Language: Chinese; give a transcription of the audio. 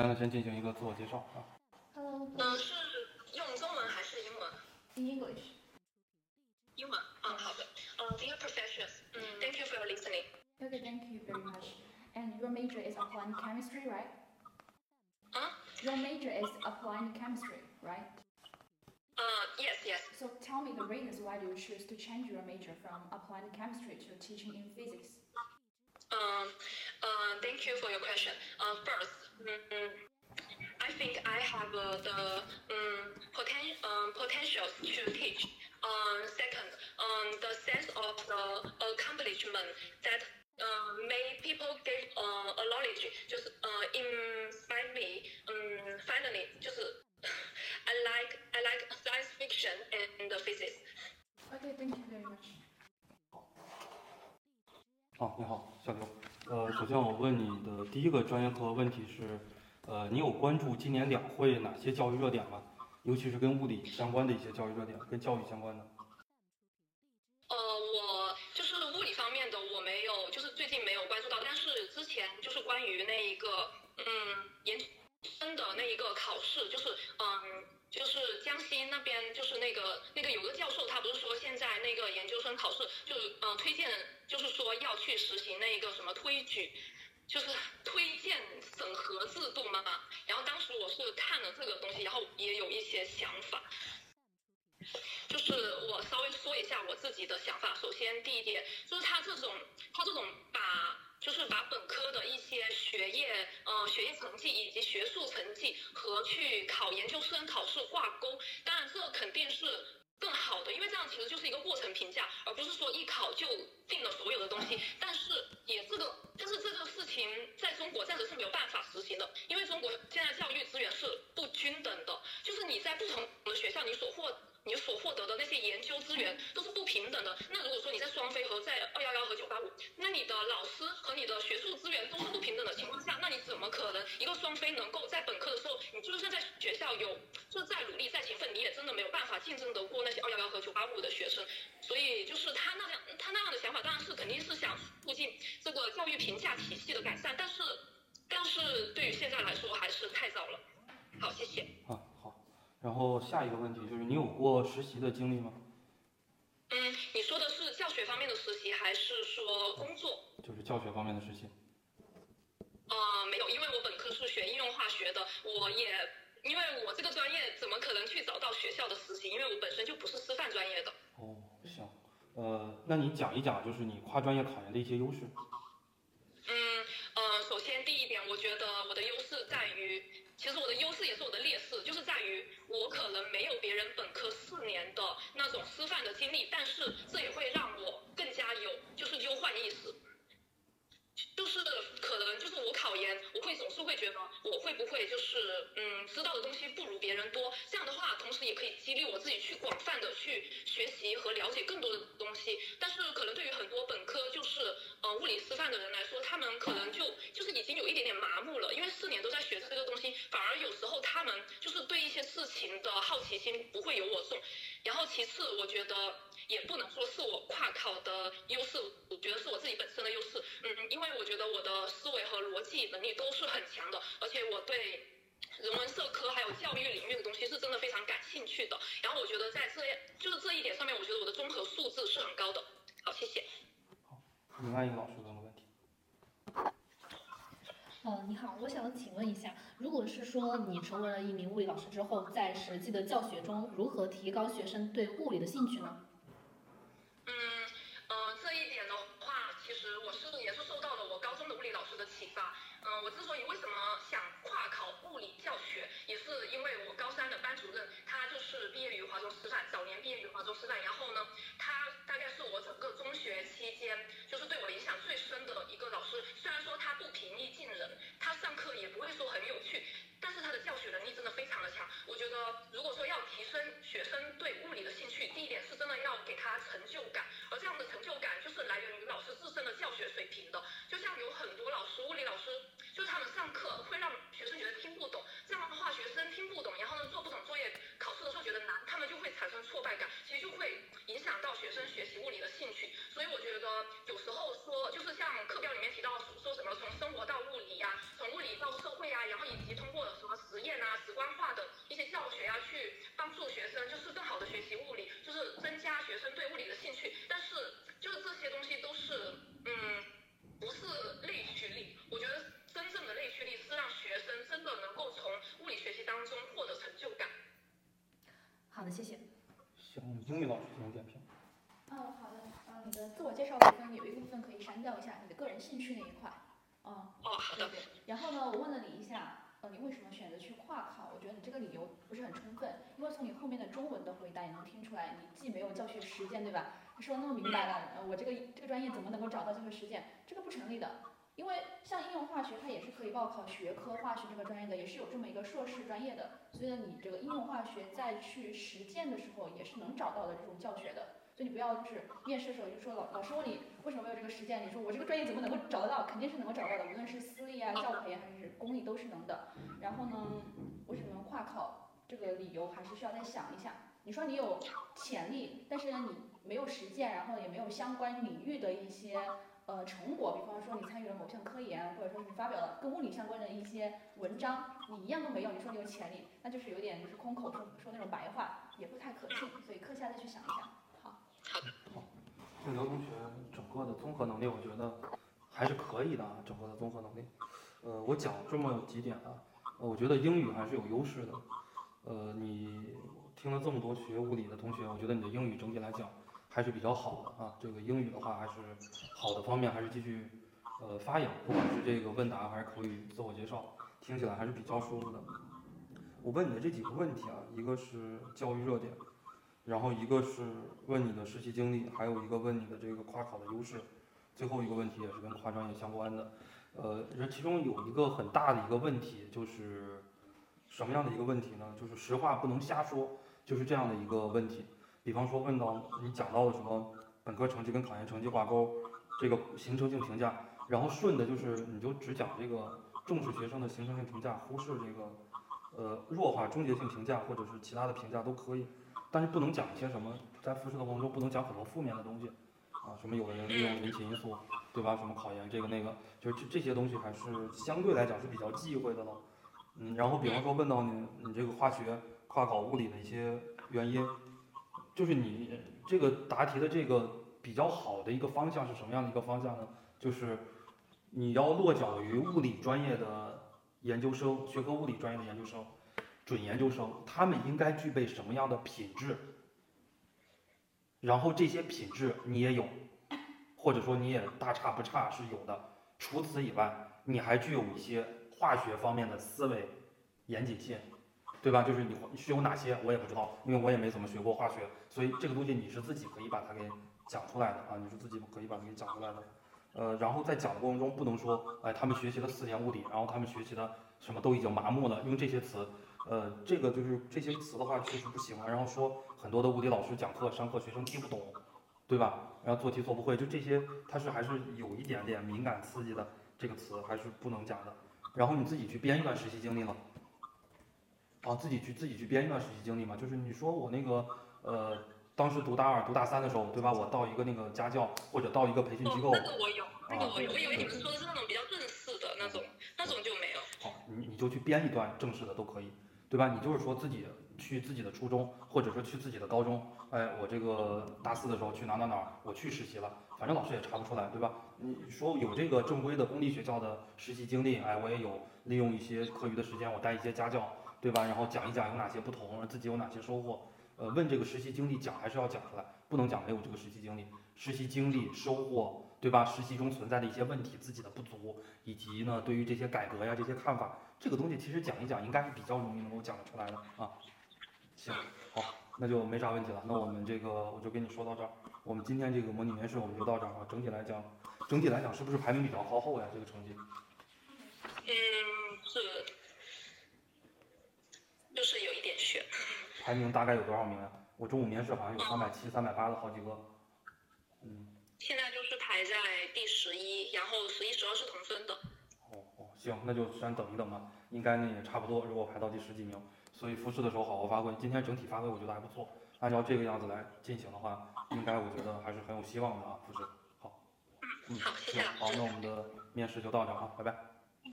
那先进行一个自我介绍啊。 Hello. 嗯，是用中文还是英文？ In English. 英文。嗯，好的。嗯，Dear professors，嗯，Thank you for your listening。 Okay, thank you very much. And your major is applied chemistry, right? 啊？ Your major is applied chemistry, right? 呃，Yes, yes。 So tell me the reasons why do you choose to change your major from applied chemistry to teaching in physics? Um, uh, thank you for your question. Uh, first, mm, I think I have uh, the um, poten- um, potential to teach. Um, second, um, the sense of the accomplishment that uh, made people get uh, a knowledge just uh, inspire 你好，小刘。呃，首先我问你的第一个专业课问题是，呃，你有关注今年两会哪些教育热点吗？尤其是跟物理相关的一些教育热点，跟教育相关的。呃，我就是物理方面的，我没有，就是最近没有关注到，但是之前就是关于那一个，嗯，研那一个考试，就是嗯，就是江西那边就是那个那个有个教授，他不是说现在那个研究生考试就是嗯推荐，就是说要去实行那个什么推举。就是 推荐审核制度嘛，然后当时我是看了这个东西，然后也有一些想法，就是我稍微说一下我自己的想法。首先，第一点就是他这种他这种把就是把本科的一些学业呃学业成绩以及学术成绩和去考研究生考试挂钩，当然这肯定是。更好的，因为这样其实就是一个过程评价，而不是说一考就定了所有的东西。但是也这个，但是这个事情在中国暂时是没有办法实行的，因为中国现在教育资源是不均等的，就是你在不同的学校，你所获你所获得的那些研究资源都是不平等的。那如果说你在双非和在二幺幺和九八五，那你的老师和你的学术资源都是不平等的情况下，那你怎么可能一个双非能够在本科的时候，你就算在学校有就是再努力再勤奋，你也真的没有办法竞争得过那些二幺幺和九八五的学生。所以就是他那样他那样的想法，当然是肯定是想促进这个教育评价体系的改善，但是但是对于现在来说还是太早了。好，谢谢。啊，好。然后下一个问题就是你有过实习的经历吗？嗯，你说的是教学方面的实习，还是说工作？就是教学方面的实习。呃，没有，因为我本科是学应用化学的，我也因为我这个专业怎么可能去找到学校的实习？因为我本身就不是师范专业的。哦，行。呃，那你讲一讲，就是你跨专业考研的一些优势。嗯，呃，首先第一点，我觉得我的优势在于，其实我的优势也是我的劣势，就是在于我可能没有别人本科四年的那种师范的经历，但是这也会让意思。就是可能就是我考研，我会总是会觉得我会不会就是嗯知道的东西不如别人多，这样的话，同时也可以激励我自己去广泛的去学习和了解更多的东西。但是可能对于很多本科就是呃物理师范的人来说，他们可能就就是已经有一点点麻木了，因为四年都在学这个东西，反而有时候他们就是对一些事情的好奇心不会有我重。然后其次，我觉得也不能说是我跨考的优势，我觉得是我自己本身的优势。嗯，因为我觉得我的思维和逻辑能力都是很强的，而且我对人文社科还有教育领域的东西是真的非常感兴趣的。然后我觉得在这就是这一点上面，我觉得我的综合素质是很高的。好，谢谢。好，另外一个老师问个问题。呃，你好，我想请问一下，如果是说你成为了一名物理老师之后，在实际的教学中，如何提高学生对物理的兴趣呢？我之所以为什么想跨考物理教学，也是因为我高三的班主任，他就是毕业于华中师范，早年毕业于华中师范，然后呢，他大概是我整个中学期间，就是对我影响最深的一个老师。虽然说他不平易近人，他上课也不会说很有趣，但是他的教学能力真的非常的强。我觉得，如果说要提升学生对物理的兴趣，第一点是真的要给他成就感，而这样的成就感就是来源于老师自身的教学水平的。就像有很多老师，物理老师，会啊，然后以及通过什么实验啊、直观化的一些教学啊，去帮助学生就是更好的学习物理，就是增加学生对物理的兴趣。但是就是这些东西都是，嗯，不是内驱力。我觉得真正的内驱力是让学生真的能够从物理学习当中获得成就感。好的，谢谢。行，英语老师进行点评。嗯，好的。嗯，你的自我介绍部分有一部分可以删掉一下，你的个人兴趣那一块。嗯，哦，好的。对对。然后呢，我问了你一下，呃，你为什么选择去跨考？我觉得你这个理由不是很充分，因为从你后面的中文的回答也能听出来，你既没有教学实践，对吧？你说那么明白了，呃，我这个这个专业怎么能够找到教学实践？这个不成立的。因为像应用化学，它也是可以报考学科化学这个专业的，也是有这么一个硕士专业的。所以呢，你这个应用化学再去实践的时候，也是能找到的这种教学的。所以你不要就是面试的时候就说老老师问你为什么没有这个实践，你说我这个专业怎么能够找得到？肯定是能够找到的，无论是私立啊、教培还是公立都是能的。然后呢，为什么跨考这个理由还是需要再想一下。你说你有潜力，但是呢你没有实践，然后也没有相关领域的一些。呃，成果，比方说你参与了某项科研，或者说你发表了跟物理相关的一些文章，你一样都没有，你说你有潜力，那就是有点就是空口说说那种白话，也不太可信，所以课下再去想一想。好，好的。好，静刘同学整个的综合能力，我觉得还是可以的啊，整个的综合能力。呃，我讲这么几点啊，呃，我觉得英语还是有优势的。呃，你听了这么多学物理的同学，我觉得你的英语整体来讲。还是比较好的啊，这个英语的话还是好的方面，还是继续呃发扬，不管是这个问答还是口语自我介绍，听起来还是比较舒服的。我问你的这几个问题啊，一个是教育热点，然后一个是问你的实习经历，还有一个问你的这个跨考的优势，最后一个问题也是跟跨专业相关的。呃，这其中有一个很大的一个问题就是什么样的一个问题呢？就是实话不能瞎说，就是这样的一个问题。比方说问到你讲到的什么本科成绩跟考研成绩挂钩，这个形成性评价，然后顺的就是你就只讲这个重视学生的形成性评价，忽视这个呃弱化终结性评价或者是其他的评价都可以，但是不能讲一些什么在复试的过程中不能讲很多负面的东西啊，什么有的人利用人情因素，对吧？什么考研这个那个，就是这这些东西还是相对来讲是比较忌讳的了。嗯，然后比方说问到你你这个化学跨考物理的一些原因。就是你这个答题的这个比较好的一个方向是什么样的一个方向呢？就是你要落脚于物理专业的研究生，学科物理专业的研究生，准研究生，他们应该具备什么样的品质？然后这些品质你也有，或者说你也大差不差是有的。除此以外，你还具有一些化学方面的思维严谨性。对吧？就是你学有哪些，我也不知道，因为我也没怎么学过化学，所以这个东西你是自己可以把它给讲出来的啊，你是自己可以把它给讲出来的。呃，然后在讲的过程中不能说，哎，他们学习了四年物理，然后他们学习的什么都已经麻木了，用这些词，呃，这个就是这些词的话确实不喜欢。然后说很多的物理老师讲课上课学生听不懂，对吧？然后做题做不会，就这些，它是还是有一点点敏感刺激的，这个词还是不能讲的。然后你自己去编一段实习经历了。啊，自己去自己去编一段实习经历嘛，就是你说我那个呃，当时读大二、读大三的时候，对吧？我到一个那个家教或者到一个培训机构，那个我有，那个我有，我以为你们说的是那种比较正式的那种，那种就没有。好，你你就去编一段正式的都可以，对吧？你就是说自己去自己的初中，或者说去自己的高中，哎，我这个大四的时候去哪哪哪，我去实习了，反正老师也查不出来，对吧？你说有这个正规的公立学校的实习经历，哎，我也有利用一些课余的时间，我带一些家教。对吧？然后讲一讲有哪些不同，自己有哪些收获。呃，问这个实习经历讲还是要讲出来，不能讲没有这个实习经历。实习经历收获，对吧？实习中存在的一些问题，自己的不足，以及呢对于这些改革呀这些看法，这个东西其实讲一讲应该是比较容易能够讲得出来的啊。行，好，那就没啥问题了。那我们这个我就跟你说到这儿。我们今天这个模拟面试我们就到这儿啊。整体来讲，整体来讲是不是排名比较靠后呀？这个成绩？嗯，是。就是有一点悬。排名大概有多少名呀？我中午面试好像有三百七、三百八的好几个。嗯。十一，然后十一、十二是同分的。哦哦，行，那就先等一等吧。应该呢也差不多，如果排到第十几名，所以复试的时候好好发挥。今天整体发挥我觉得还不错，按照这个样子来进行的话，应该我觉得还是很有希望的啊。复试，好。嗯，好，谢谢好，那我们的面试就到这啊，拜拜。